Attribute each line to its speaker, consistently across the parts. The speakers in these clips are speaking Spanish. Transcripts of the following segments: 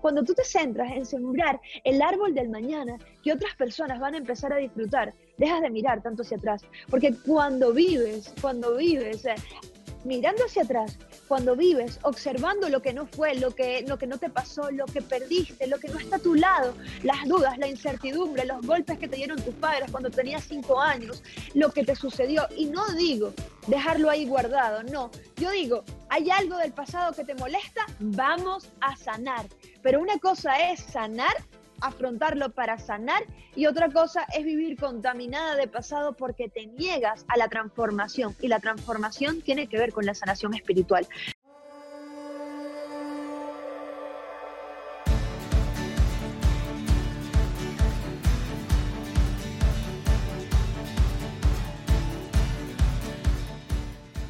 Speaker 1: Cuando tú te centras en sembrar el árbol del mañana que otras personas van a empezar a disfrutar, dejas de mirar tanto hacia atrás. Porque cuando vives, cuando vives eh, mirando hacia atrás, cuando vives observando lo que no fue, lo que, lo que no te pasó, lo que perdiste, lo que no está a tu lado, las dudas, la incertidumbre, los golpes que te dieron tus padres cuando tenías cinco años, lo que te sucedió. Y no digo dejarlo ahí guardado, no. Yo digo, hay algo del pasado que te molesta, vamos a sanar. Pero una cosa es sanar afrontarlo para sanar y otra cosa es vivir contaminada de pasado porque te niegas a la transformación y la transformación tiene que ver con la sanación espiritual.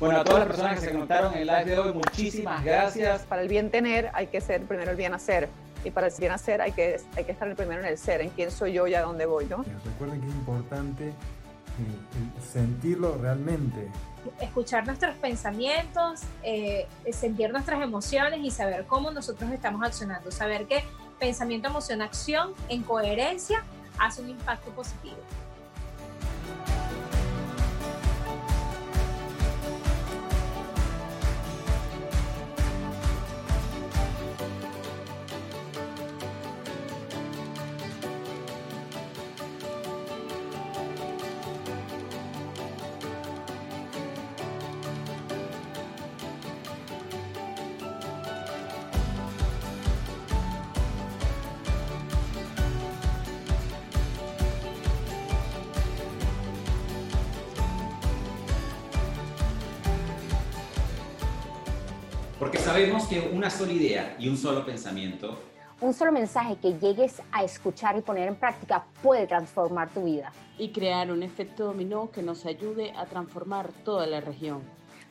Speaker 2: Bueno, a todas las personas que se conectaron en el live de hoy, muchísimas gracias.
Speaker 3: Para el bien tener hay que ser primero el bien hacer y para el bien hacer hay que, hay que estar primero en el ser, en quién soy yo y a dónde voy, ¿no?
Speaker 4: Recuerden que es importante eh, sentirlo realmente.
Speaker 5: Escuchar nuestros pensamientos, eh, sentir nuestras emociones y saber cómo nosotros estamos accionando. Saber que pensamiento, emoción, acción en coherencia hace un impacto positivo.
Speaker 2: Sabemos que una sola idea y un solo pensamiento,
Speaker 6: un solo mensaje que llegues a escuchar y poner en práctica puede transformar tu vida.
Speaker 7: Y crear un efecto dominó que nos ayude a transformar toda la región.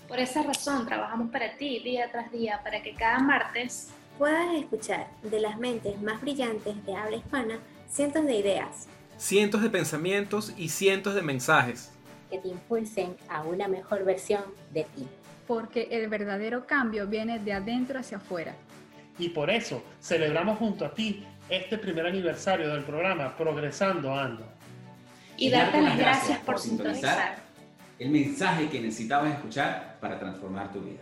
Speaker 8: Por esa razón trabajamos para ti día tras día para que cada martes puedas escuchar de las mentes más brillantes de habla hispana cientos de ideas,
Speaker 9: cientos de pensamientos y cientos de mensajes
Speaker 10: que te impulsen a una mejor versión de ti
Speaker 11: porque el verdadero cambio viene de adentro hacia afuera.
Speaker 12: Y por eso celebramos junto a ti este primer aniversario del programa Progresando Ando.
Speaker 8: Y, darte las gracias por sintonizar
Speaker 2: el mensaje que necesitabas escuchar para transformar tu vida.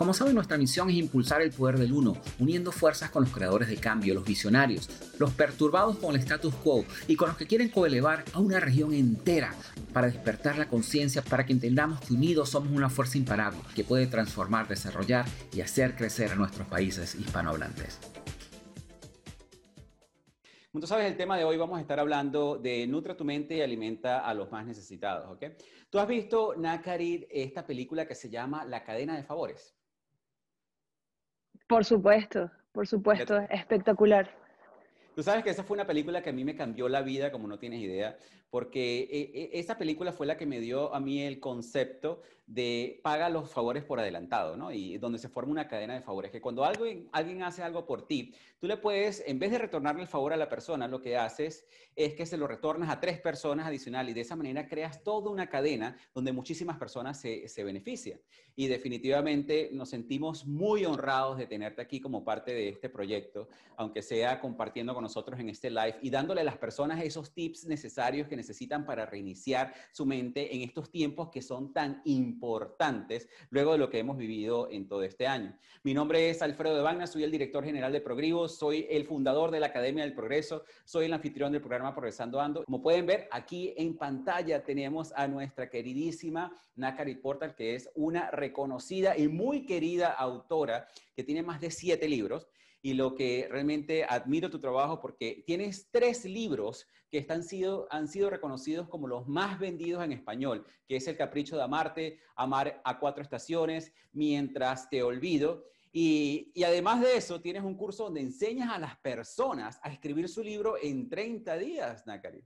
Speaker 2: Como saben, nuestra misión es impulsar el poder del uno, uniendo fuerzas con los creadores de cambio, los visionarios, los perturbados con el status quo y con los que quieren coelevar a una región entera para despertar la conciencia, para que entendamos que unidos somos una fuerza imparable que puede transformar, desarrollar y hacer crecer a nuestros países hispanohablantes. Como tú sabes, el tema de hoy vamos a estar hablando de Nutra tu mente y alimenta a los más necesitados, ¿ok? Tú has visto, Nakarit, esta película que se llama La cadena de favores.
Speaker 1: Por supuesto, por supuesto, espectacular.
Speaker 2: Tú sabes que esa fue una película que a mí me cambió la vida, como no tienes idea, porque eh, eh, esa película fue la que me dio a mí el concepto de paga los favores por adelantado, ¿no? Y donde se forma una cadena de favores, que cuando alguien, alguien hace algo por ti, tú le puedes, en vez de retornarle el favor a la persona, lo que haces es que se lo retornas a tres personas adicionales y de esa manera creas toda una cadena donde muchísimas personas se, se benefician. Y definitivamente nos sentimos muy honrados de tenerte aquí como parte de este proyecto, aunque sea compartiendo con nosotros en este live y dándole a las personas esos tips necesarios que necesitan para reiniciar su mente en estos tiempos que son tan importantes luego de lo que hemos vivido en todo este año. Mi nombre es Alfredo de Bagna, soy el director general de Progrivo, soy el fundador de la Academia del Progreso, soy el anfitrión del programa Progresando Ando. Como pueden ver, aquí en pantalla tenemos a nuestra queridísima Nakari Portal, que es una reconocida y muy querida autora que tiene más de siete libros y lo que realmente admiro tu trabajo porque tienes tres libros que están sido, han sido reconocidos como los más vendidos en español, que es El Capricho de Amarte, Amar a Cuatro Estaciones, Mientras Te Olvido. Y, y, además de eso, tienes un curso donde enseñas a las personas a escribir su libro en 30 días, Nakari.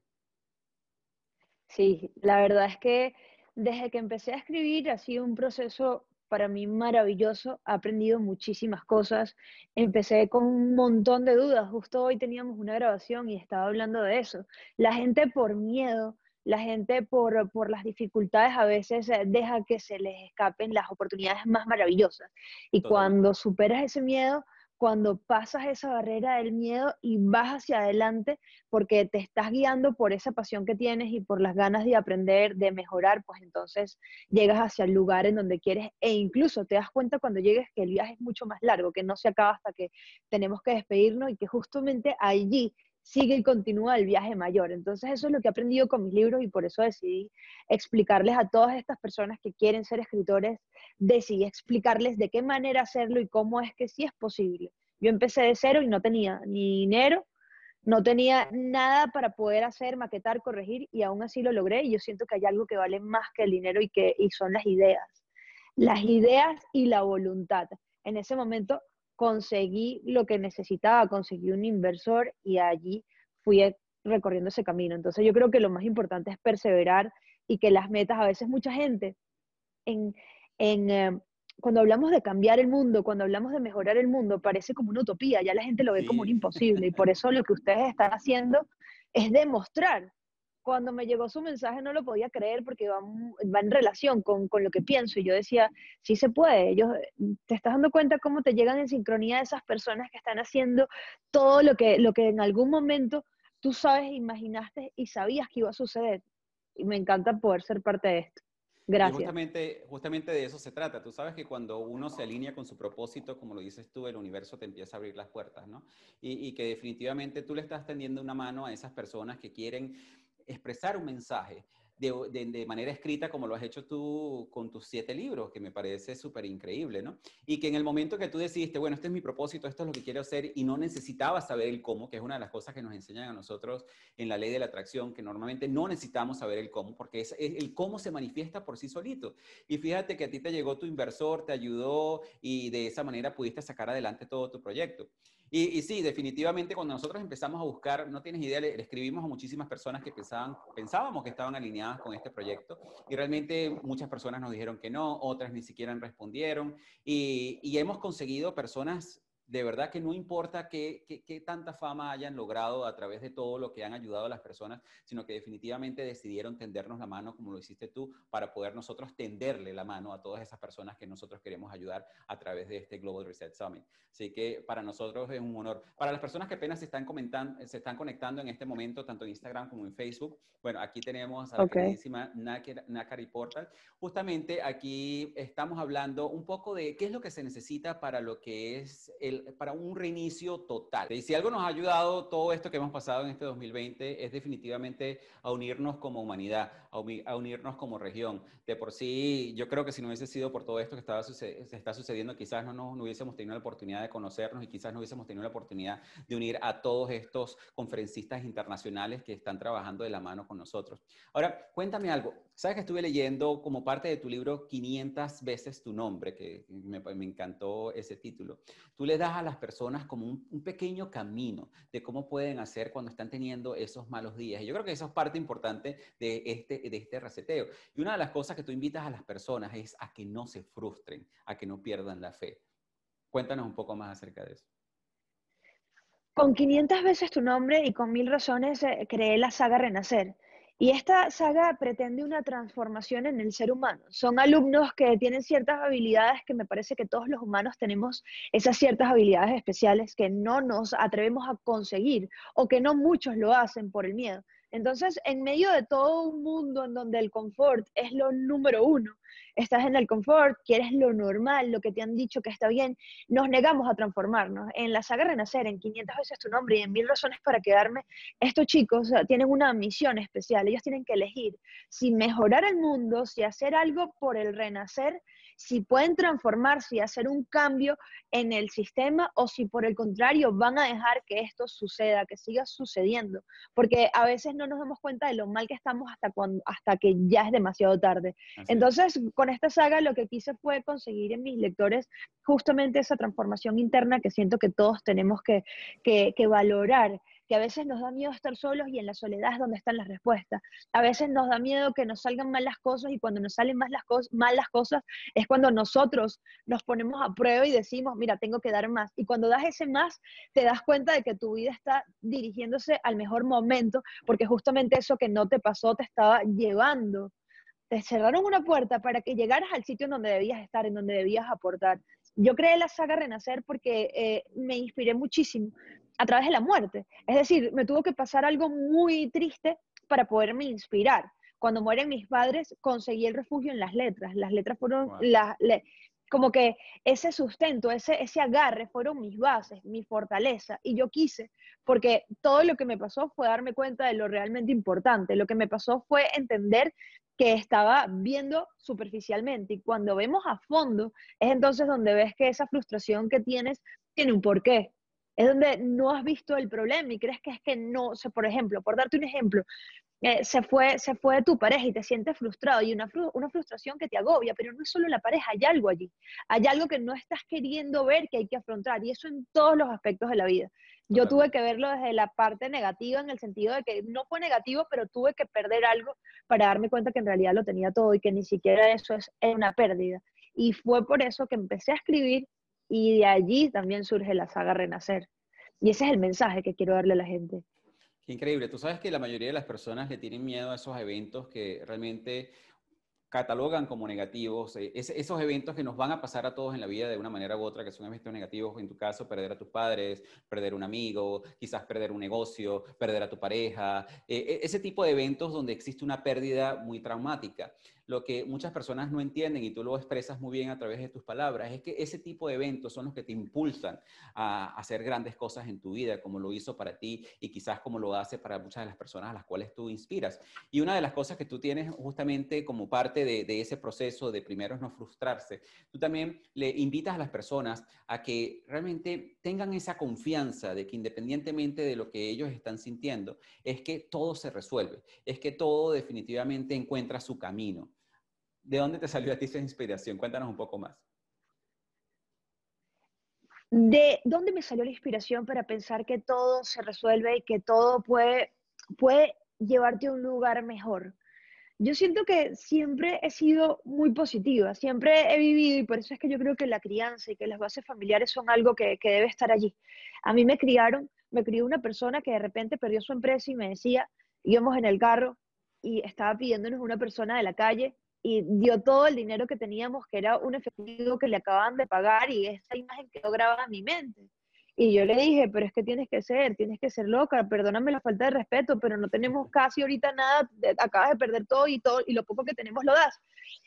Speaker 1: Sí, la verdad es que desde que empecé a escribir ha sido un proceso para mí maravilloso, he aprendido muchísimas cosas, empecé con un montón de dudas, justo hoy teníamos una grabación y estaba hablando de eso. La gente por miedo, la gente por, por las dificultades a veces eh, deja que se les escapen las oportunidades más maravillosas. Y cuando superas ese miedo, cuando pasas esa barrera del miedo y vas hacia adelante porque te estás guiando por esa pasión que tienes y por las ganas de aprender, de mejorar, pues entonces llegas hacia el lugar en donde quieres e incluso te das cuenta cuando llegues que el viaje es mucho más largo, que no se acaba hasta que tenemos que despedirnos y que justamente allí sigue y continúa el viaje mayor. Entonces eso es lo que he aprendido con mis libros y por eso decidí explicarles a todas estas personas que quieren ser escritores, decidí explicarles de qué manera hacerlo y cómo es que sí es posible. Yo empecé de cero y no tenía ni dinero, no tenía nada para poder hacer, maquetar, corregir y aún así lo logré y yo siento que hay algo que vale más que el dinero y que son las ideas. Las ideas y la voluntad. En ese momento conseguí lo que necesitaba, conseguí un inversor y allí fui recorriendo ese camino. Entonces yo creo que lo más importante es perseverar y que las metas, a veces mucha gente, en, eh, cuando hablamos de cambiar el mundo, cuando hablamos de mejorar el mundo, parece como una utopía, ya la gente lo ve como un imposible y por eso lo que ustedes están haciendo es demostrar cuando me llegó su mensaje no lo podía creer porque va, va en relación con, con, lo que pienso. Y yo decía, sí se puede. Ellos, te estás dando cuenta cómo te llegan en sincronía esas personas que están haciendo todo lo que, lo que en algún momento tú sabes, imaginaste y sabías que iba a suceder. Y me encanta poder ser parte de esto. Gracias.
Speaker 2: justamente, justamente de eso se trata. Tú sabes que cuando uno se alinea con su propósito, como lo dices tú, el universo te empieza a abrir las puertas, ¿no? Y, y que definitivamente tú le estás tendiendo una mano a esas personas que quieren expresar un mensaje de, manera escrita como lo has hecho tú con tus siete libros, que me parece súper increíble, ¿no? Y que en el momento que tú decidiste, bueno, este es mi propósito, esto es lo que quiero hacer, y no necesitabas saber el cómo, que es una de las cosas que nos enseñan a nosotros en la ley de la atracción, que normalmente no necesitamos saber el cómo, porque es, el cómo se manifiesta por sí solito. Y fíjate que a ti te llegó tu inversor, te ayudó, y de esa manera pudiste sacar adelante todo tu proyecto. Y, sí, definitivamente cuando nosotros empezamos a buscar, no tienes idea, le, escribimos a muchísimas personas que pensaban, pensábamos que estaban alineadas con este proyecto y realmente muchas personas nos dijeron que no, otras ni siquiera respondieron y, y hemos conseguido personas de verdad que no importa qué, qué, tanta fama hayan logrado a través de todo lo que han ayudado a las personas, sino que definitivamente decidieron tendernos la mano como lo hiciste tú para poder nosotros tenderle la mano a todas esas personas que nosotros queremos ayudar a través de este Global Reset Summit. Así que para nosotros es un honor. Para las personas que apenas se están, comentando, se están conectando en este momento, tanto en Instagram como en Facebook, bueno, aquí tenemos a la queridísima Nakari Portal. Justamente aquí estamos hablando un poco de qué es lo que se necesita para lo que es el para un reinicio total. Y si algo nos ha ayudado todo esto que hemos pasado en este 2020 es definitivamente a unirnos como humanidad, a, unirnos como región. De por sí, yo creo que si no hubiese sido por todo esto que estaba se está sucediendo, quizás no, no, hubiésemos tenido la oportunidad de conocernos y quizás no hubiésemos tenido la oportunidad de unir a todos estos conferencistas internacionales que están trabajando de la mano con nosotros. Ahora, cuéntame algo. Sabes que estuve leyendo como parte de tu libro 500 veces tu nombre, que me, me encantó ese título. Tú le das a las personas como un, pequeño camino de cómo pueden hacer cuando están teniendo esos malos días. Yo creo que eso es parte importante de este, de este reseteo. Y una de las cosas que tú invitas a las personas es a que no se frustren, a que no pierdan la fe. Cuéntanos un poco más acerca de eso.
Speaker 1: Con 500 veces tu nombre y con mil razones eh, creé la saga Renacer. Y esta saga pretende una transformación en el ser humano. Son alumnos que tienen ciertas habilidades que me parece que todos los humanos tenemos esas ciertas habilidades especiales que no nos atrevemos a conseguir o que no muchos lo hacen por el miedo. Entonces, en medio de todo un mundo en donde el confort es lo número uno, estás en el confort, quieres lo normal, lo que te han dicho que está bien, nos negamos a transformarnos. En la saga Renacer, en 500 veces tu nombre y en mil razones para quedarme, estos chicos tienen una misión especial, ellos tienen que elegir si mejorar el mundo, si hacer algo por el renacer si pueden transformarse y hacer un cambio en el sistema o si por el contrario van a dejar que esto suceda, que siga sucediendo, porque a veces no nos damos cuenta de lo mal que estamos hasta, cuando, hasta que ya es demasiado tarde. Entonces, con esta saga lo que quise fue conseguir en mis lectores justamente esa transformación interna que siento que todos tenemos que, que, que valorar que a veces nos da miedo estar solos y en la soledad es donde están las respuestas. A veces nos da miedo que nos salgan mal las cosas y cuando nos salen mal las, cosas, es cuando nosotros nos ponemos a prueba y decimos, mira, tengo que dar más. Y cuando das ese más, te das cuenta de que tu vida está dirigiéndose al mejor momento porque justamente eso que no te pasó te estaba llevando. Te cerraron una puerta para que llegaras al sitio donde debías estar, en donde debías aportar. Yo creé la saga Renacer porque eh, me inspiré muchísimo a través de la muerte. Es decir, me tuvo que pasar algo muy triste para poderme inspirar. Cuando mueren mis padres, conseguí el refugio en las letras. Las letras fueron las, como que ese sustento, ese, ese agarre fueron mis bases, mi fortaleza. Y yo quise, porque todo lo que me pasó fue darme cuenta de lo realmente importante. Lo que me pasó fue entender que estaba viendo superficialmente. Y cuando vemos a fondo, es entonces donde ves que esa frustración que tienes tiene un porqué es donde no has visto el problema y crees que es que no, o sea, por ejemplo, por darte un ejemplo, eh, se, fue, se fue de tu pareja y te sientes frustrado y una, una frustración que te agobia, pero no es solo la pareja, hay algo allí, hay algo que no estás queriendo ver que hay que afrontar y eso en todos los aspectos de la vida. Yo tuve que verlo desde la parte negativa, en el sentido de que no fue negativo, pero tuve que perder algo para darme cuenta que en realidad lo tenía todo y que ni siquiera eso es una pérdida. Y fue por eso que empecé a escribir y de allí también surge la saga Renacer. Y ese es el mensaje que quiero darle a la gente.
Speaker 2: Increíble. Tú sabes que la mayoría de las personas le tienen miedo a esos eventos que realmente catalogan como negativos, eh, esos eventos que nos van a pasar a todos en la vida de una manera u otra, que son eventos negativos, en tu caso, perder a tus padres, perder un amigo, quizás perder un negocio, perder a tu pareja, eh, e, ese tipo de eventos donde existe una pérdida muy traumática lo que muchas personas no entienden y tú lo expresas muy bien a través de tus palabras, es que ese tipo de eventos son los que te impulsan a hacer grandes cosas en tu vida, como lo hizo para ti y quizás como lo hace para muchas de las personas a las cuales tú inspiras. Y una de las cosas que tú tienes justamente como parte de, ese proceso de primero no frustrarse, tú también le invitas a las personas a que realmente tengan esa confianza de que independientemente de lo que ellos están sintiendo, es que todo se resuelve, es que todo definitivamente encuentra su camino. ¿De dónde te salió a ti esa inspiración? Cuéntanos un poco más.
Speaker 1: ¿De dónde me salió la inspiración para pensar que todo se resuelve y que todo puede, puede llevarte a un lugar mejor? Yo siento que siempre he sido muy positiva, siempre he vivido y por eso es que yo creo que la crianza y que las bases familiares son algo que, que debe estar allí. A mí me criaron, me crió una persona que de repente perdió su empresa y me decía, íbamos en el carro y estaba pidiéndonos una persona de la calle y dio todo el dinero que teníamos, que era un efectivo que le acababan de pagar, y esa imagen quedó grabada en mi mente. Y yo le dije, pero es que tienes que ser, tienes que ser loca, perdóname la falta de respeto, pero no tenemos casi ahorita nada, acabas de perder todo y todo, y lo poco que tenemos lo das.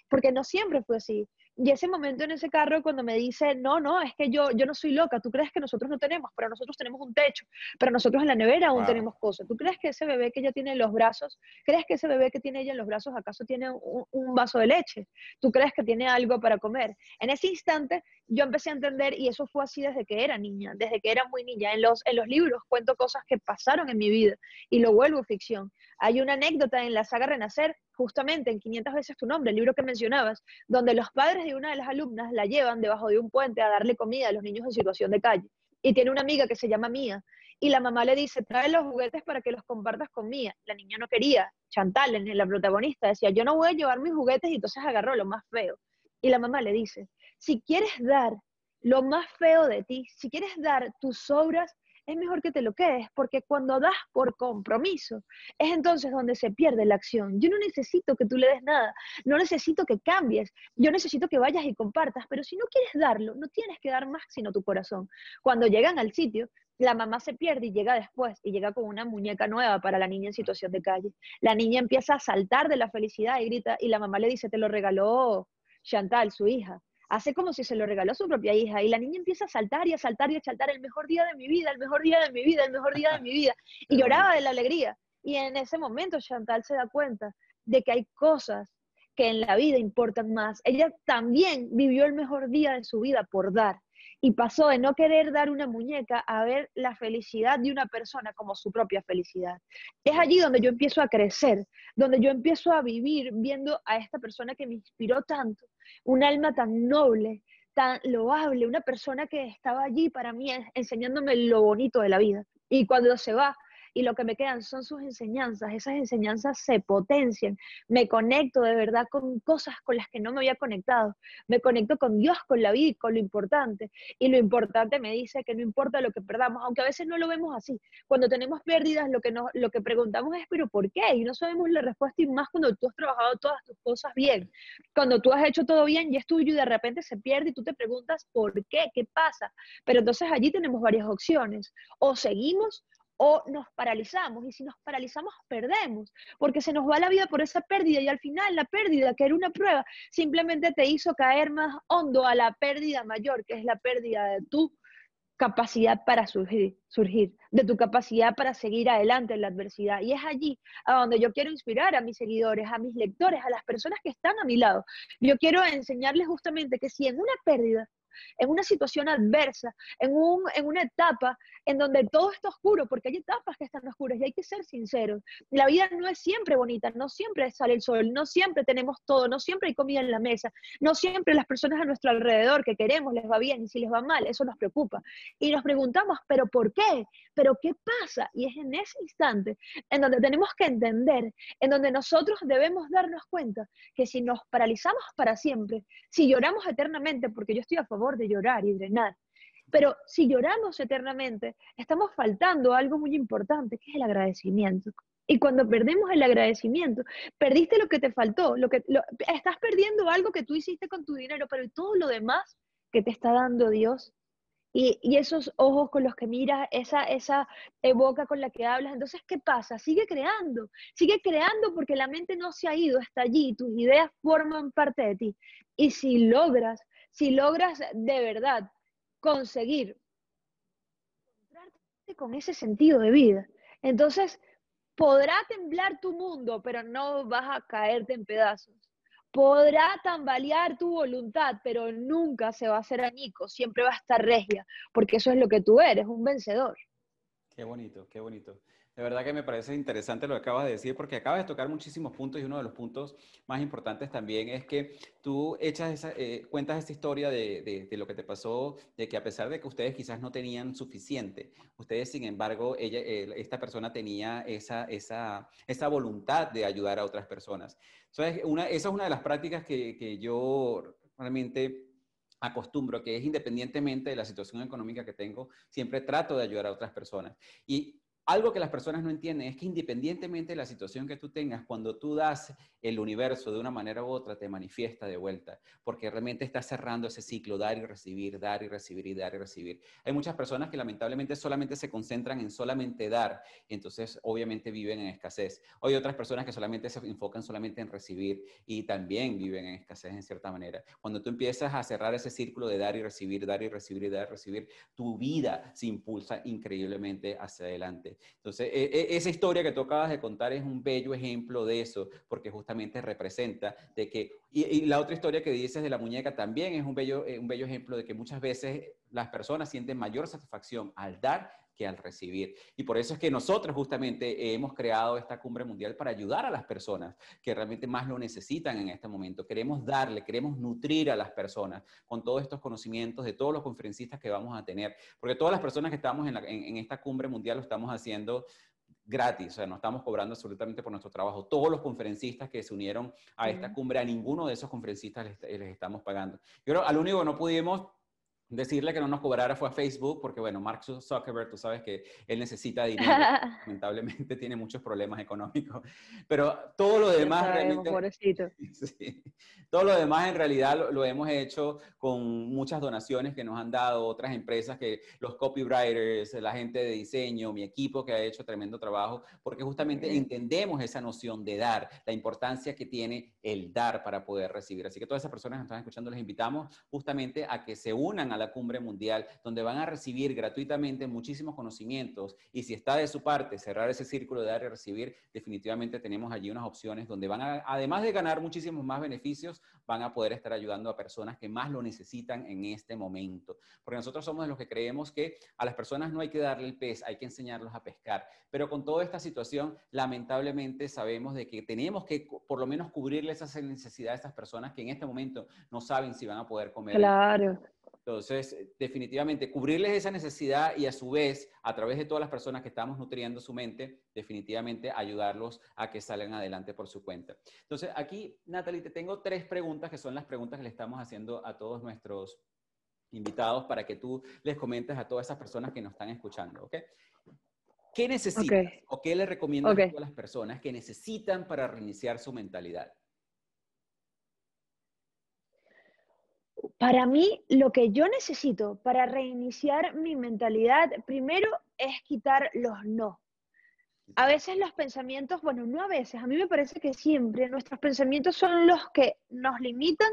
Speaker 1: Porque no siempre fue así. Y ese momento en ese carro cuando me dice, no, no, es que yo, yo no soy loca, tú crees que nosotros no tenemos, pero nosotros tenemos un techo, pero nosotros en la nevera aún tenemos cosas. ¿Tú crees que ese bebé que ella tiene en los brazos, crees que ese bebé que tiene ella en los brazos acaso tiene un, un vaso de leche? ¿Tú crees que tiene algo para comer? En ese instante yo empecé a entender, y eso fue así desde que era niña, desde que era muy niña. En los, en los libros cuento cosas que pasaron en mi vida y lo vuelvo ficción. Hay una anécdota en la saga Renacer justamente en 500 veces tu nombre, el libro que mencionabas, donde los padres de una de las alumnas la llevan debajo de un puente a darle comida a los niños en situación de calle. Y tiene una amiga que se llama Mía. Y la mamá le dice, trae los juguetes para que los compartas con Mía. La niña no quería. Chantal, la protagonista, decía, yo no voy a llevar mis juguetes y entonces agarró lo más feo. Y la mamá le dice, si quieres dar lo más feo de ti, si quieres dar tus obras, es mejor que te lo quedes, porque cuando das por compromiso, es entonces donde se pierde la acción. Yo no necesito que tú le des nada, no necesito que cambies, yo necesito que vayas y compartas, pero si no quieres darlo, no tienes que dar más sino tu corazón. Cuando llegan al sitio, la mamá se pierde y llega después y llega con una muñeca nueva para la niña en situación de calle. La niña empieza a saltar de la felicidad y grita y la mamá le dice, te lo regaló Chantal, su hija. Hace como si se lo regaló a su propia hija y la niña empieza a saltar y a saltar y a saltar el mejor día de mi vida, el mejor día de mi vida, el mejor día de mi vida. Y lloraba de la alegría. Y en ese momento Chantal se da cuenta de que hay cosas que en la vida importan más. Ella también vivió el mejor día de su vida por dar y pasó de no querer dar una muñeca a ver la felicidad de una persona como su propia felicidad. Es allí donde yo empiezo a crecer, donde yo empiezo a vivir viendo a esta persona que me inspiró tanto, un alma tan noble, tan loable, una persona que estaba allí para mí enseñándome lo bonito de la vida. Y cuando se va, y lo que me quedan son sus enseñanzas. Esas enseñanzas se potencian. Me conecto de verdad con cosas con las que no me había conectado. Me conecto con Dios, con la vida con lo importante. Y lo importante me dice que no importa lo que perdamos, aunque a veces no lo vemos así. Cuando tenemos pérdidas, lo que, nos, lo que preguntamos es, ¿pero por qué? Y no sabemos la respuesta y más cuando tú has trabajado todas tus cosas bien. Cuando tú has hecho todo bien y es tuyo y de repente se pierde y tú te preguntas, ¿por qué? ¿Qué pasa? Pero entonces allí tenemos varias opciones. O seguimos o nos paralizamos y si nos paralizamos perdemos, porque se nos va la vida por esa pérdida y al final la pérdida, que era una prueba, simplemente te hizo caer más hondo a la pérdida mayor, que es la pérdida de tu capacidad para surgir, de tu capacidad para seguir adelante en la adversidad. Y es allí a donde yo quiero inspirar a mis seguidores, a mis lectores, a las personas que están a mi lado. Yo quiero enseñarles justamente que si en una pérdida en una situación adversa, en, un, en una etapa en donde todo está oscuro, porque hay etapas que están oscuras y hay que ser sinceros. La vida no es siempre bonita, no siempre sale el sol, no siempre tenemos todo, no siempre hay comida en la mesa, no siempre las personas a nuestro alrededor que queremos les va bien y si les va mal, eso nos preocupa. Y nos preguntamos, ¿pero por qué? ¿Pero qué pasa? Y es en ese instante en donde tenemos que entender, en donde nosotros debemos darnos cuenta que si nos paralizamos para siempre, si lloramos eternamente, porque yo estoy a favor de llorar y drenar. Pero si lloramos eternamente, estamos faltando algo muy importante, que es el agradecimiento. Y cuando perdemos el agradecimiento, perdiste lo que te faltó, lo que estás perdiendo algo que tú hiciste con tu dinero, pero todo lo demás que te está dando Dios y, esos ojos con los que miras, esa, esa boca con la que hablas. Entonces, ¿qué pasa? Sigue creando, sigue creando porque la mente no se ha ido, está allí, tus ideas forman parte de ti. Y si logras si logras de verdad conseguir con ese sentido de vida, entonces podrá temblar tu mundo, pero no vas a caerte en pedazos. Podrá tambalear tu voluntad, pero nunca se va a hacer añico, siempre va a estar regia, porque eso es lo que tú eres, un vencedor.
Speaker 2: Qué bonito, qué bonito. De verdad que me parece interesante lo que acabas de decir, porque acabas de tocar muchísimos puntos y uno de los puntos más importantes también es que tú echas esa, eh, cuentas historia de, lo que te pasó, de que a pesar de que ustedes quizás no tenían suficiente, ustedes, sin embargo, ella, esta persona tenía esa, esa, esa voluntad de ayudar a otras personas. Entonces, una, esa es una de las prácticas que, que yo realmente acostumbro, que es independientemente de la situación económica que tengo, siempre trato de ayudar a otras personas. Y algo que las personas no entienden es que independientemente de la situación que tú tengas, cuando tú das el universo de una manera u otra, te manifiesta de vuelta, porque realmente estás cerrando ese ciclo, dar y recibir, dar y recibir y dar y recibir. Hay muchas personas que lamentablemente solamente se concentran en solamente dar, entonces obviamente viven en escasez. Hay otras personas que solamente se enfocan solamente en recibir y también viven en escasez en cierta manera. Cuando tú empiezas a cerrar ese círculo de dar y recibir, dar y recibir y dar y recibir, tu vida se impulsa increíblemente hacia adelante. Entonces, e, e, esa historia que tú acabas de contar es un bello ejemplo de eso, porque justamente representa de que, y, la otra historia que dices de la muñeca también es un bello, eh, un bello ejemplo de que muchas veces las personas sienten mayor satisfacción al dar que al recibir. Y por eso es que nosotros justamente hemos creado esta cumbre mundial para ayudar a las personas que realmente más lo necesitan en este momento. Queremos darle, queremos nutrir a las personas con todos estos conocimientos de todos los conferencistas que vamos a tener, porque todas las personas que estamos en, esta cumbre mundial lo estamos haciendo gratis, o sea, no estamos cobrando absolutamente por nuestro trabajo. Todos los conferencistas que se unieron a esta cumbre, a ninguno de esos conferencistas les, les estamos pagando. Yo creo, al único que no pudimos decirle que no nos cobrara fue a Facebook, porque bueno, Mark Zuckerberg, tú sabes que él necesita dinero, lamentablemente tiene muchos problemas económicos, pero todo lo demás
Speaker 1: sabemos,
Speaker 2: realmente... Sí, todo lo demás en realidad lo, lo, hemos hecho con muchas donaciones que nos han dado otras empresas, que los copywriters, la gente de diseño, mi equipo que ha hecho tremendo trabajo, porque justamente entendemos esa noción de dar, la importancia que tiene el dar para poder recibir. Así que todas esas personas que están escuchando les invitamos justamente a que se unan a la cumbre mundial, donde van a recibir gratuitamente muchísimos conocimientos. Y si está de su parte cerrar ese círculo de dar y recibir, definitivamente tenemos allí unas opciones donde van a, además de ganar muchísimos más beneficios, van a poder estar ayudando a personas que más lo necesitan en este momento. Porque nosotros somos de los que creemos que a las personas no hay que darle el pez, hay que enseñarlos a pescar. Pero con toda esta situación, lamentablemente sabemos de que tenemos que por lo menos cubrirle esas necesidades a estas personas que en este momento no saben si van a poder comer.
Speaker 1: Claro.
Speaker 2: Entonces, eh, definitivamente, cubrirles esa necesidad y a su vez, a través de todas las personas que estamos nutriendo su mente, definitivamente ayudarlos a que salgan adelante por su cuenta. Entonces, aquí, Natalie, te tengo tres preguntas que son las preguntas que le estamos haciendo a todos nuestros invitados para que tú les comentes a todas esas personas que nos están escuchando, ¿ok? ¿Qué necesitas o qué le recomiendas a todas las personas que necesitan para reiniciar su mentalidad?
Speaker 1: Para mí, lo que yo necesito para reiniciar mi mentalidad, primero es quitar los no. A veces los pensamientos, bueno, no a veces, a mí me parece que siempre nuestros pensamientos son los que nos limitan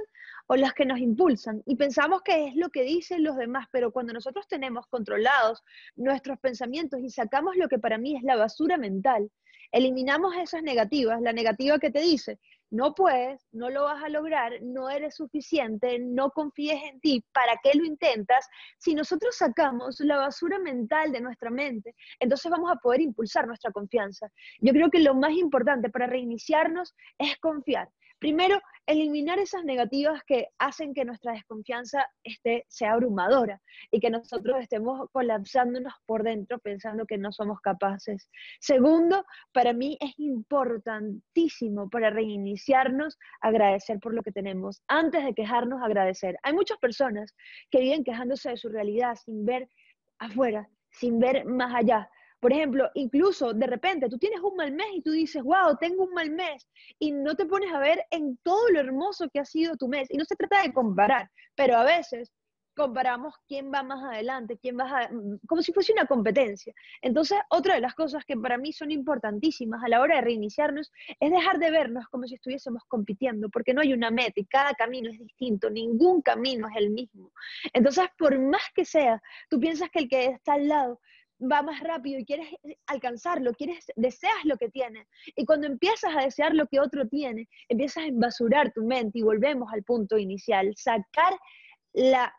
Speaker 1: o los que nos impulsan y pensamos que es lo que dicen los demás, pero cuando nosotros tenemos controlados nuestros pensamientos y sacamos lo que para mí es la basura mental, eliminamos esas negativas, la negativa que te dice, no puedes, no lo vas a lograr, no eres suficiente, no confíes en ti, ¿para qué lo intentas? Si nosotros sacamos la basura mental de nuestra mente, entonces vamos a poder impulsar nuestra confianza. Yo creo que lo más importante para reiniciarnos es confiar. Primero, eliminar esas negativas que hacen que nuestra desconfianza esté, sea abrumadora y que nosotros estemos colapsándonos por dentro pensando que no somos capaces. Segundo, para mí es importantísimo para reiniciarnos agradecer por lo que tenemos. Antes de quejarnos, agradecer. Hay muchas personas que viven quejándose de su realidad sin ver afuera, sin ver más allá. Por ejemplo, incluso de repente tú tienes un mal mes y tú dices, wow, tengo un mal mes, y no te pones a ver en todo lo hermoso que ha sido tu mes. Y no se trata de comparar, pero a veces comparamos quién va más adelante, quién va como si fuese una competencia. Entonces, otra de las cosas que para mí son importantísimas a la hora de reiniciarnos es dejar de vernos como si estuviésemos compitiendo, porque no hay una meta y cada camino es distinto, ningún camino es el mismo. Entonces, por más que sea, tú piensas que el que está al lado va más rápido y quieres alcanzarlo, quieres, deseas lo que tiene. Y cuando empiezas a desear lo que otro tiene, empiezas a embasurar tu mente y volvemos al punto inicial, sacar la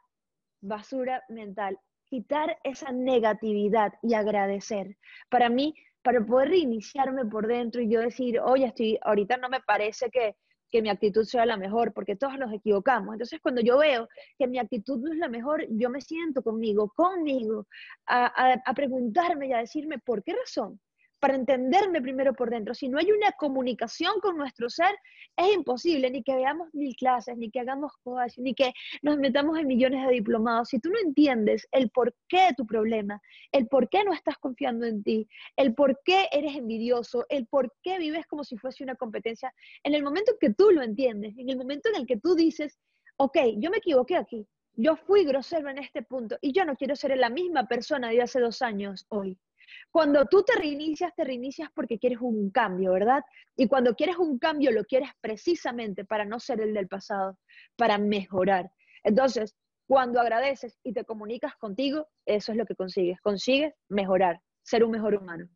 Speaker 1: basura mental, quitar esa negatividad y agradecer. Para mí, para poder reiniciarme por dentro y yo decir, oye, estoy, ahorita no me parece que, que mi actitud sea la mejor, porque todos nos equivocamos. Entonces, cuando yo veo que mi actitud no es la mejor, yo me siento conmigo, conmigo, a, a, a preguntarme y a decirme, ¿por qué razón? Para entenderme primero por dentro. Si no hay una comunicación con nuestro ser, es imposible ni que veamos mil clases, ni que hagamos cosas, ni que nos metamos en millones de diplomados. Si tú no entiendes el porqué de tu problema, el por qué no estás confiando en ti, el por qué eres envidioso, el por qué vives como si fuese una competencia, en el momento en que tú lo entiendes, en el momento en el que tú dices, ok, yo me equivoqué aquí, yo fui grosero en este punto y yo no quiero ser la misma persona de hace dos años hoy. Cuando tú te reinicias, te reinicias porque quieres un cambio, ¿verdad? Y cuando quieres un cambio, lo quieres precisamente para no ser el del pasado, para mejorar. Entonces, cuando agradeces y te comunicas contigo, eso es lo que consigues. Consigues mejorar, ser un mejor humano.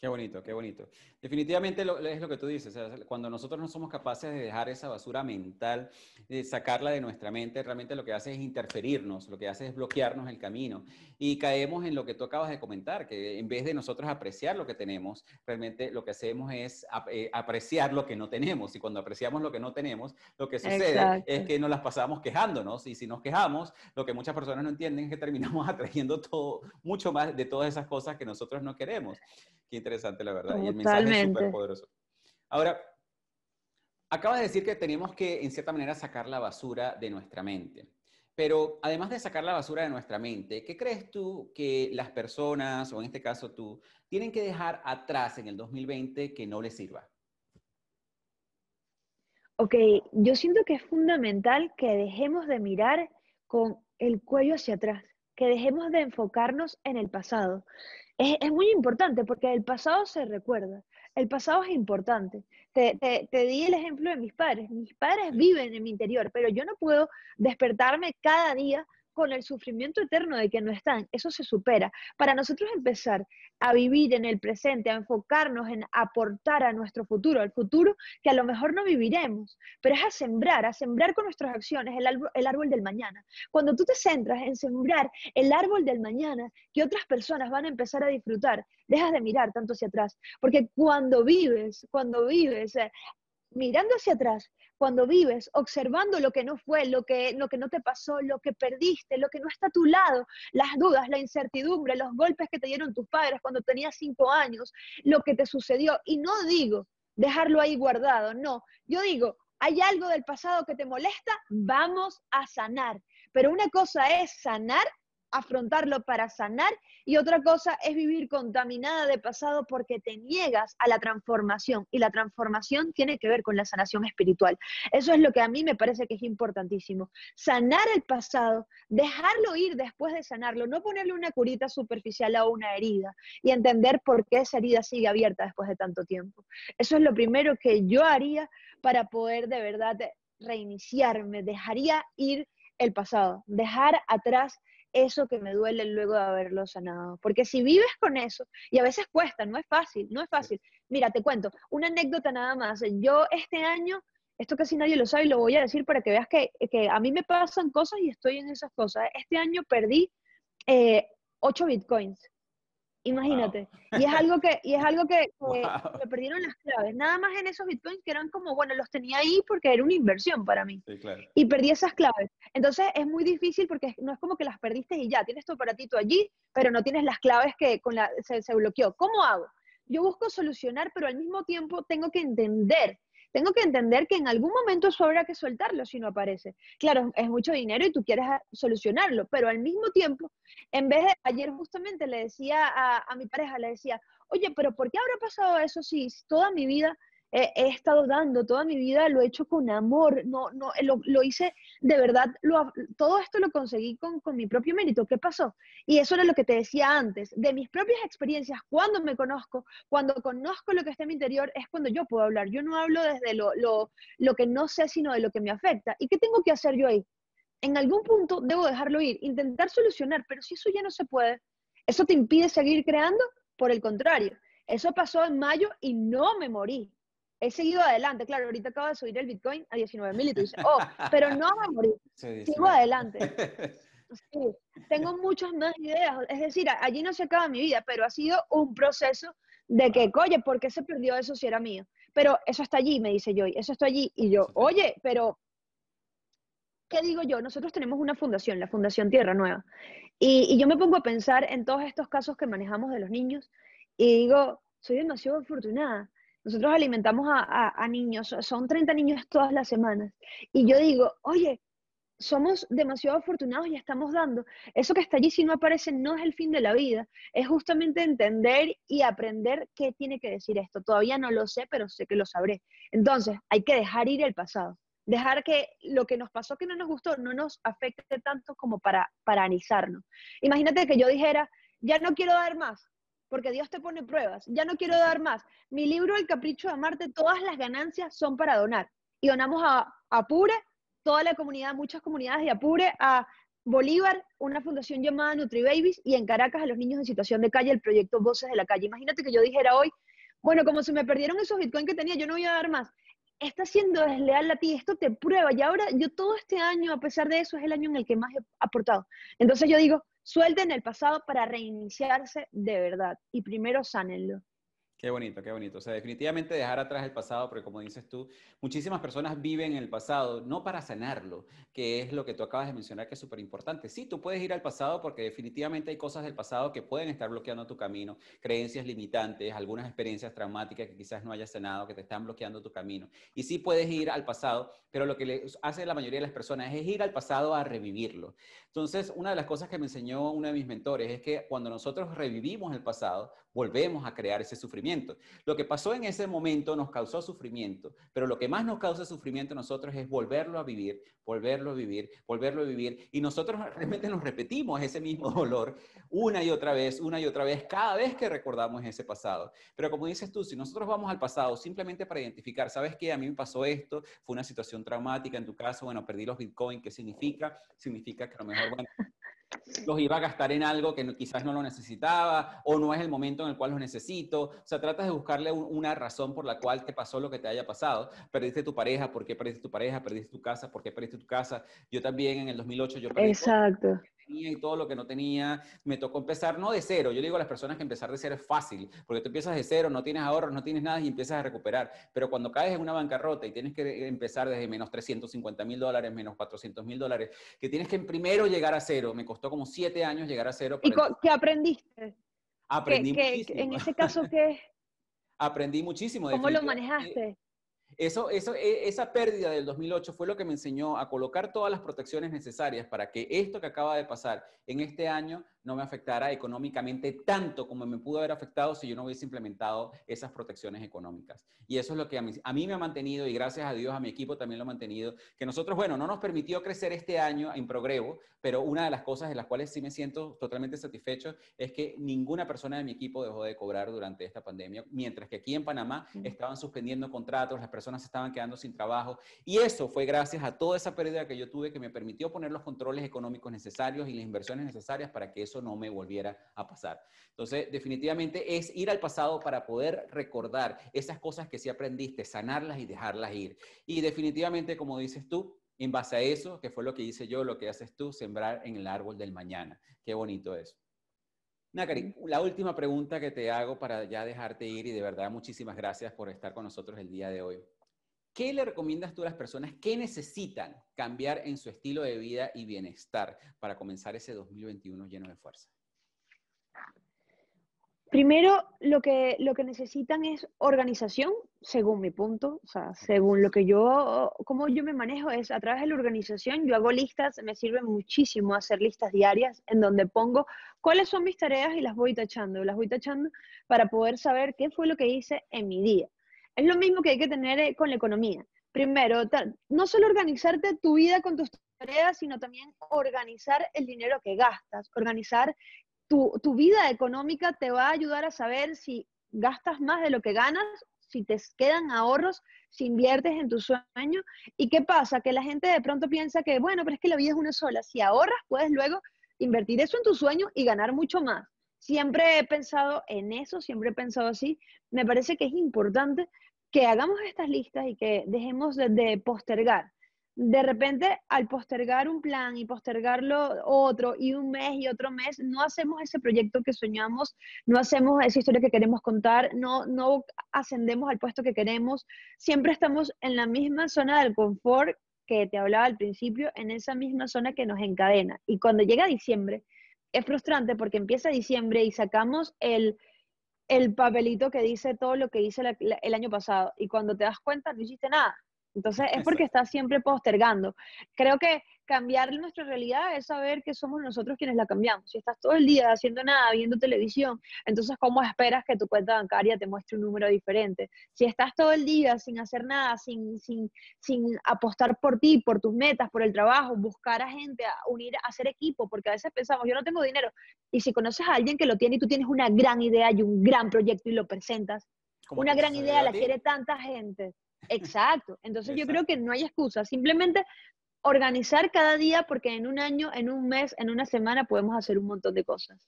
Speaker 2: Qué bonito, qué bonito. Definitivamente lo, es lo que tú dices, cuando nosotros no somos capaces de dejar esa basura mental, de sacarla de nuestra mente, realmente lo que hace es interferirnos, lo que hace es bloquearnos el camino y caemos en lo que tú acabas de comentar, que en vez de nosotros apreciar lo que tenemos, realmente lo que hacemos es eh, apreciar lo que no tenemos y cuando apreciamos lo que no tenemos, lo que sucede Exacto. es que nos las pasamos quejándonos y si nos quejamos, lo que muchas personas no entienden es que terminamos atrayendo todo, mucho más de todas esas cosas que nosotros no queremos. Qué interesante, la verdad. Y el mensaje es súper poderoso. Ahora, acabas de decir que tenemos que, en cierta manera, sacar la basura de nuestra mente. Pero además de sacar la basura de nuestra mente, ¿qué crees tú que las personas, o en este caso tú, tienen que dejar atrás en el 2020 que no les sirva?
Speaker 1: Ok, yo siento que es fundamental que dejemos de mirar con el cuello hacia atrás, que dejemos de enfocarnos en el pasado. Es, es muy importante porque el pasado se recuerda, el pasado es importante. Te, te, te, di el ejemplo de mis padres. Mis padres viven en mi interior, pero yo no puedo despertarme cada día con el sufrimiento eterno de que no están. Eso se supera. Para nosotros empezar a vivir en el presente, a enfocarnos en aportar a nuestro futuro, al futuro que a lo mejor no viviremos, pero es a sembrar, a sembrar con nuestras acciones el árbol, el árbol del mañana. Cuando tú te centras en sembrar el árbol del mañana que otras personas van a empezar a disfrutar, dejas de mirar tanto hacia atrás, porque cuando vives, cuando vives eh, mirando hacia atrás, cuando vives observando lo que no fue, lo que, lo que no te pasó, lo que perdiste, lo que no está a tu lado, las dudas, la incertidumbre, los golpes que te dieron tus padres cuando tenías cinco años, lo que te sucedió. Y no digo dejarlo ahí guardado, no. Yo digo, hay algo del pasado que te molesta, vamos a sanar. Pero una cosa es sanar afrontarlo para sanar y otra cosa es vivir contaminada de pasado porque te niegas a la transformación y la transformación tiene que ver con la sanación espiritual. Eso es lo que a mí me parece que es importantísimo. Sanar el pasado, dejarlo ir después de sanarlo, no ponerle una curita superficial a una herida y entender por qué esa herida sigue abierta después de tanto tiempo. Eso es lo primero que yo haría para poder de verdad reiniciarme, dejaría ir el pasado, dejar atrás eso que me duele luego de haberlo sanado. Porque si vives con eso, y a veces cuesta, no es fácil, no es fácil. Mira, te cuento, una anécdota nada más. Yo este año, esto casi nadie lo sabe y lo voy a decir para que veas que, que a mí me pasan cosas y estoy en esas cosas. Este año perdí eh, 8 bitcoins. Imagínate. Y es algo que, y es algo que, me perdieron las claves. Nada más en esos bitcoins que eran como, bueno, los tenía ahí porque era una inversión para mí. Y perdí esas claves. Entonces es muy difícil porque no es como que las perdiste y ya, tienes tu aparatito allí, pero no tienes las claves que con la, se, se bloqueó. ¿Cómo hago? Yo busco solucionar, pero al mismo tiempo tengo que entender tengo que entender que en algún momento eso habrá que soltarlo si no aparece. Claro, es mucho dinero y tú quieres solucionarlo, pero al mismo tiempo, en vez de, ayer justamente le decía a, a mi pareja, le decía, oye, pero ¿por qué habrá pasado eso si toda mi vida he, estado dando toda mi vida, lo he hecho con amor, no, no, lo, hice de verdad, todo esto lo conseguí con, con, mi propio mérito. ¿Qué pasó? Y eso era lo que te decía antes, de mis propias experiencias, cuando me conozco, cuando conozco lo que está en mi interior, es cuando yo puedo hablar. Yo no hablo desde lo, lo, lo que no sé, sino de lo que me afecta. ¿Y qué tengo que hacer yo ahí? En algún punto debo dejarlo ir, intentar solucionar, pero si eso ya no se puede, ¿eso te impide seguir creando? Por el contrario, eso pasó en mayo y no me morí he seguido adelante. Claro, ahorita acaba de subir el Bitcoin a 19 mil y tú dices, oh, pero no me morir. Sigo adelante. Sí, tengo muchas más ideas. Es decir, allí no se acaba mi vida, pero ha sido un proceso de que, oye, ¿por qué se perdió eso si era mío? Pero eso está allí, me dice Joy, eso está allí. Y yo, oye, pero, ¿qué digo yo? Nosotros tenemos una fundación, la Fundación Tierra Nueva. Y, y yo me pongo a pensar en todos estos casos que manejamos de los niños y digo, soy demasiado afortunada nosotros alimentamos a, niños, son 30 niños todas las semanas. Y yo digo, oye, somos demasiado afortunados y estamos dando. Eso que está allí si no aparece no es el fin de la vida, es justamente entender y aprender qué tiene que decir esto. Todavía no lo sé, pero sé que lo sabré. Entonces, hay que dejar ir el pasado, dejar que lo que nos pasó que no nos gustó no nos afecte tanto como para paralizarnos. Imagínate que yo dijera, ya no quiero dar más, porque Dios te pone pruebas. Ya no quiero dar más. Mi libro El Capricho de Amarte, todas las ganancias son para donar. Y donamos a Apure, toda la comunidad, muchas comunidades de Apure, a Bolívar, una fundación llamada NutriBabies, y en Caracas a los niños en situación de calle, el proyecto Voces de la Calle. Imagínate que yo dijera hoy, bueno, como se me perdieron esos bitcoins que tenía, yo no voy a dar más. Está siendo desleal a ti, esto te prueba. Y ahora yo todo este año, a pesar de eso, es el año en el que más he aportado. Entonces yo digo, Suelten el pasado para reiniciarse de verdad y primero sánenlo.
Speaker 2: Qué bonito, qué bonito. O sea, definitivamente dejar atrás el pasado, porque como dices tú, muchísimas personas viven en el pasado, no para sanarlo, que es lo que tú acabas de mencionar, que es súper importante. Sí, tú puedes ir al pasado porque definitivamente hay cosas del pasado que pueden estar bloqueando tu camino, creencias limitantes, algunas experiencias traumáticas que quizás no hayas sanado, que te están bloqueando tu camino. Y sí puedes ir al pasado, pero lo que le hace la mayoría de las personas es ir al pasado a revivirlo. Entonces, una de las cosas que me enseñó uno de mis mentores es que cuando nosotros revivimos el pasado, volvemos a crear ese sufrimiento. Lo que pasó en ese momento nos causó sufrimiento, pero lo que más nos causa sufrimiento a nosotros es volverlo a vivir, volverlo a vivir, volverlo a vivir. Y nosotros realmente nos repetimos ese mismo dolor una y otra vez, una y otra vez, cada vez que recordamos ese pasado. Pero como dices tú, si nosotros vamos al pasado simplemente para identificar, ¿sabes qué? A mí me pasó esto, fue una situación traumática en tu caso, bueno, perdí los bitcoins, ¿qué significa? Significa que a lo mejor, bueno, los iba a gastar en algo que quizás no lo necesitaba o no es el momento en el cual los necesito. O sea, tratas de buscarle una razón por la cual te pasó lo que te haya pasado. Perdiste tu pareja, ¿por qué perdiste tu pareja? Perdiste tu casa, ¿por qué perdiste tu casa? Yo también en el 2008 yo perdí
Speaker 1: Exacto
Speaker 2: tenía y todo lo que no tenía. Me tocó empezar no de cero. Yo digo a las personas que empezar de cero es fácil, porque tú empiezas de cero, no tienes ahorros, no tienes nada y empiezas a recuperar. Pero cuando caes en una bancarrota y tienes que empezar desde menos 350 mil dólares, menos 400 mil dólares, que tienes que primero llegar a cero. Me costó como siete años llegar a cero.
Speaker 1: ¿Y qué aprendiste?
Speaker 2: Aprendí
Speaker 1: muchísimo. en ese caso, ¿qué?
Speaker 2: Aprendí muchísimo.
Speaker 1: ¿Cómo lo manejaste?
Speaker 2: Eso, eso, e, esa pérdida del 2008 fue lo que me enseñó a colocar todas las protecciones necesarias para que esto que acaba de pasar en este año no me afectara económicamente tanto como me pudo haber afectado si yo no hubiese implementado esas protecciones económicas. Y eso es lo que a mí, a mí me ha mantenido, y gracias a Dios a mi equipo también lo ha mantenido, que nosotros, bueno, no nos permitió crecer este año en Progrevo, pero una de las cosas de las cuales sí me siento totalmente satisfecho es que ninguna persona de mi equipo dejó de cobrar durante esta pandemia, mientras que aquí en Panamá estaban suspendiendo contratos, las personas se estaban quedando sin trabajo, y eso fue gracias a toda esa pérdida que yo tuve que me permitió poner los controles económicos necesarios y las inversiones necesarias para que eso no me volviera a pasar. Entonces, definitivamente es ir al pasado para poder recordar esas cosas que sí aprendiste, sanarlas y dejarlas ir. Y definitivamente, como dices tú, en base a eso, que fue lo que hice yo, lo que haces tú, sembrar en el árbol del mañana. Qué bonito eso. Nakari, la última pregunta que te hago para ya dejarte ir y de verdad muchísimas gracias por estar con nosotros el día de hoy. ¿Qué le recomiendas tú a las personas que necesitan cambiar en su estilo de vida y bienestar para comenzar ese 2021 lleno de fuerza?
Speaker 1: Primero, lo que, lo que necesitan es organización, según mi punto, o sea, según lo que yo, como yo me manejo es a través de la organización, yo hago listas, me sirve muchísimo hacer listas diarias en donde pongo cuáles son mis tareas y las voy tachando, las voy tachando para poder saber qué fue lo que hice en mi día. Es lo mismo que hay que tener eh, con la economía. Primero, no solo organizarte tu vida con tus tareas, sino también organizar el dinero que gastas. Organizar tu, tu vida económica te va a ayudar a saber si gastas más de lo que ganas, si te quedan ahorros, si inviertes en tu sueño. ¿Y qué pasa? Que la gente de pronto piensa que, bueno, pero es que la vida es una sola. Si ahorras, puedes luego invertir eso en tu sueño y ganar mucho más. Siempre he pensado en eso, siempre he pensado así. Me parece que es importante que hagamos estas listas y que dejemos de, postergar. De repente, al postergar un plan y postergarlo otro y un mes y otro mes, no hacemos ese proyecto que soñamos, no hacemos esa historia que queremos contar, no, no ascendemos al puesto que queremos, siempre estamos en la misma zona del confort que te hablaba al principio, en esa misma zona que nos encadena. Y cuando llega diciembre, es frustrante porque empieza diciembre y sacamos el, el papelito que dice todo lo que hice el año pasado y cuando te das cuenta no hiciste nada. Entonces es porque estás siempre postergando. Creo que cambiar nuestra realidad es saber que somos nosotros quienes la cambiamos. Si estás todo el día haciendo nada, viendo televisión, entonces ¿cómo esperas que tu cuenta bancaria te muestre un número diferente? Si estás todo el día sin hacer nada, sin, sin, sin apostar por ti, por tus metas, por el trabajo, buscar a gente, a unir, a hacer equipo, porque a veces pensamos, yo no tengo dinero, y si conoces a alguien que lo tiene y tú tienes una gran idea y un gran proyecto y lo presentas, una gran idea la quiere tanta gente. Exacto. Entonces yo creo que no hay excusa. Simplemente organizar cada día porque en un año, en un mes, en una semana podemos hacer un montón de cosas.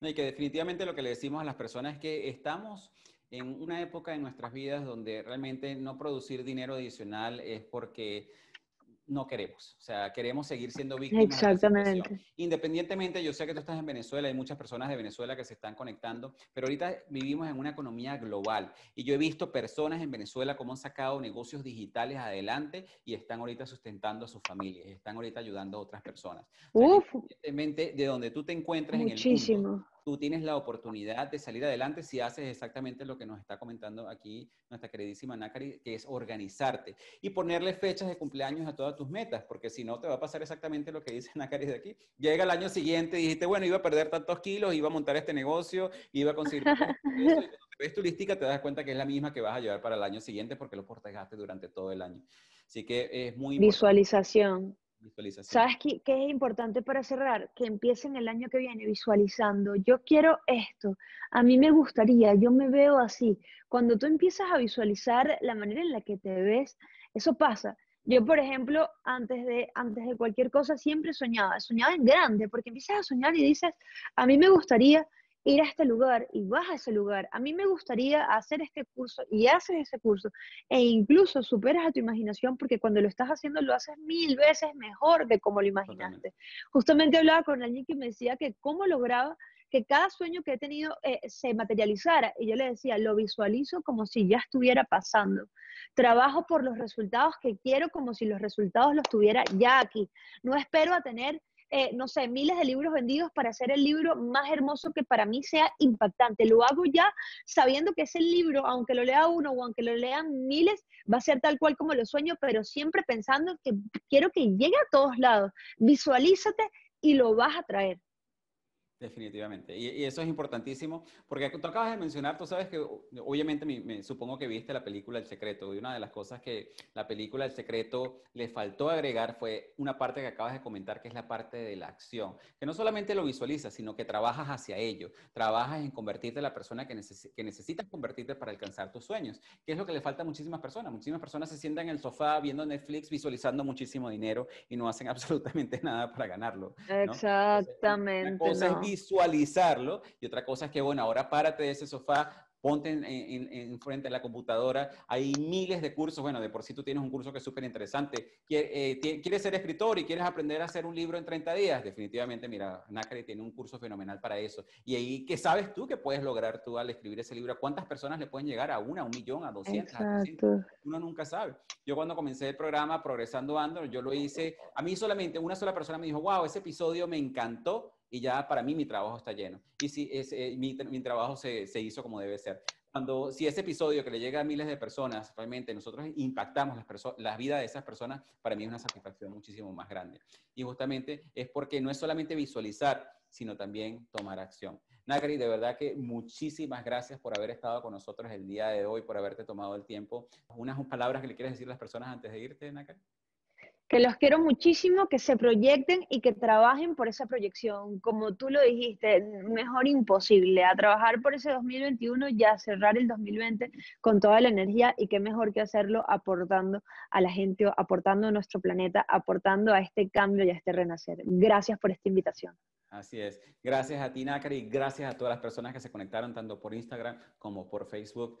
Speaker 2: y que definitivamente lo que le decimos a las personas es que estamos en una época en nuestras vidas donde realmente no producir dinero adicional es porque no queremos. O sea, queremos seguir siendo víctimas.
Speaker 1: Exactamente.
Speaker 2: Independientemente, yo sé que tú estás en Venezuela, hay muchas personas de Venezuela que se están conectando, pero ahorita vivimos en una economía global y yo he visto personas en Venezuela cómo han sacado negocios digitales adelante y están ahorita sustentando a sus familias, están ahorita ayudando a otras personas.
Speaker 1: Uf.
Speaker 2: Independientemente de donde tú te encuentres en el mundo, tú tienes la oportunidad de salir adelante si haces exactamente lo que nos está comentando aquí nuestra queridísima Nakari, que es organizarte y ponerle fechas de cumpleaños a todas tus metas, porque si no te va a pasar exactamente lo que dice Nakari de aquí. Llega el año siguiente y dijiste, bueno, iba a perder tantos kilos, iba a montar este negocio, iba a conseguir... cuando ves tu listica te das cuenta que es la misma que vas a llevar para el año siguiente porque lo portaste durante todo el año. Así que es muy...
Speaker 1: Visualización. ¿Sabes qué, qué, es importante para cerrar? Que empiecen el año que viene visualizando. Yo quiero esto. A mí me gustaría, yo me veo así. Cuando tú empiezas a visualizar la manera en la que te ves, eso pasa. Yo, por ejemplo, antes de, antes de cualquier cosa siempre soñaba, soñaba en grande, porque empiezas a soñar y dices, a mí me gustaría ir a este lugar y vas a ese lugar. A mí me gustaría hacer este curso y haces ese curso e incluso superas a tu imaginación porque cuando lo estás haciendo lo haces mil veces mejor de como lo imaginaste. Justamente hablaba con alguien que me decía que cómo lograba que cada sueño que he tenido eh, se materializara. Y yo le decía, lo visualizo como si ya estuviera pasando. Trabajo por los resultados que quiero como si los resultados los tuviera ya aquí. No espero a tener eh, no sé, miles de libros vendidos para hacer el libro más hermoso que para mí sea impactante. Lo hago ya sabiendo que ese libro, aunque lo lea uno o aunque lo lean miles, va a ser tal cual como lo sueño, pero siempre pensando que quiero que llegue a todos lados. Visualízate y lo vas a traer.
Speaker 2: Definitivamente. Y, eso es importantísimo, porque tú acabas de mencionar, tú sabes que obviamente me, supongo que viste la película El Secreto, y una de las cosas que la película El Secreto le faltó agregar fue una parte que acabas de comentar, que es la parte de la acción, que no solamente lo visualizas, sino que trabajas hacia ello, trabajas en convertirte en la persona que, que necesitas convertirte para alcanzar tus sueños, que es lo que le falta a muchísimas personas. Muchísimas personas se sientan en el sofá viendo Netflix, visualizando muchísimo dinero y no hacen absolutamente nada para ganarlo.
Speaker 1: Exactamente
Speaker 2: visualizarlo y otra cosa es que, bueno, ahora párate de ese sofá, ponte en, frente de la computadora, hay miles de cursos, bueno, de por sí tú tienes un curso que es súper interesante, eh, quieres ser escritor y quieres aprender a hacer un libro en 30 días, definitivamente, mira, Nakari tiene un curso fenomenal para eso. Y ahí, ¿qué sabes tú que puedes lograr tú al escribir ese libro? ¿Cuántas personas le pueden llegar a una, a un millón, a 200, a 200? Uno nunca sabe. Yo cuando comencé el programa Progresando Ando, yo lo hice, a mí solamente una sola persona me dijo, wow, ese episodio me encantó, y ya para mí mi trabajo está lleno. Y si ese, mi, mi, trabajo se, se, hizo como debe ser. Cuando, si ese episodio que le llega a miles de personas, realmente nosotros impactamos las, la vida de esas personas, para mí es una satisfacción muchísimo más grande. Y justamente es porque no es solamente visualizar, sino también tomar acción. Nagari, de verdad que muchísimas gracias por haber estado con nosotros el día de hoy, por haberte tomado el tiempo. Unas palabras que le quieres decir a las personas antes de irte, Nagari
Speaker 1: que los quiero muchísimo, que se proyecten y que trabajen por esa proyección. Como tú lo dijiste, mejor imposible, a trabajar por ese 2021 y a cerrar el 2020 con toda la energía y qué mejor que hacerlo aportando a la gente, aportando a nuestro planeta, aportando a este cambio y a este renacer. Gracias por esta invitación.
Speaker 2: Así es. Gracias a ti, Nácari, y gracias a todas las personas que se conectaron tanto por Instagram como por Facebook.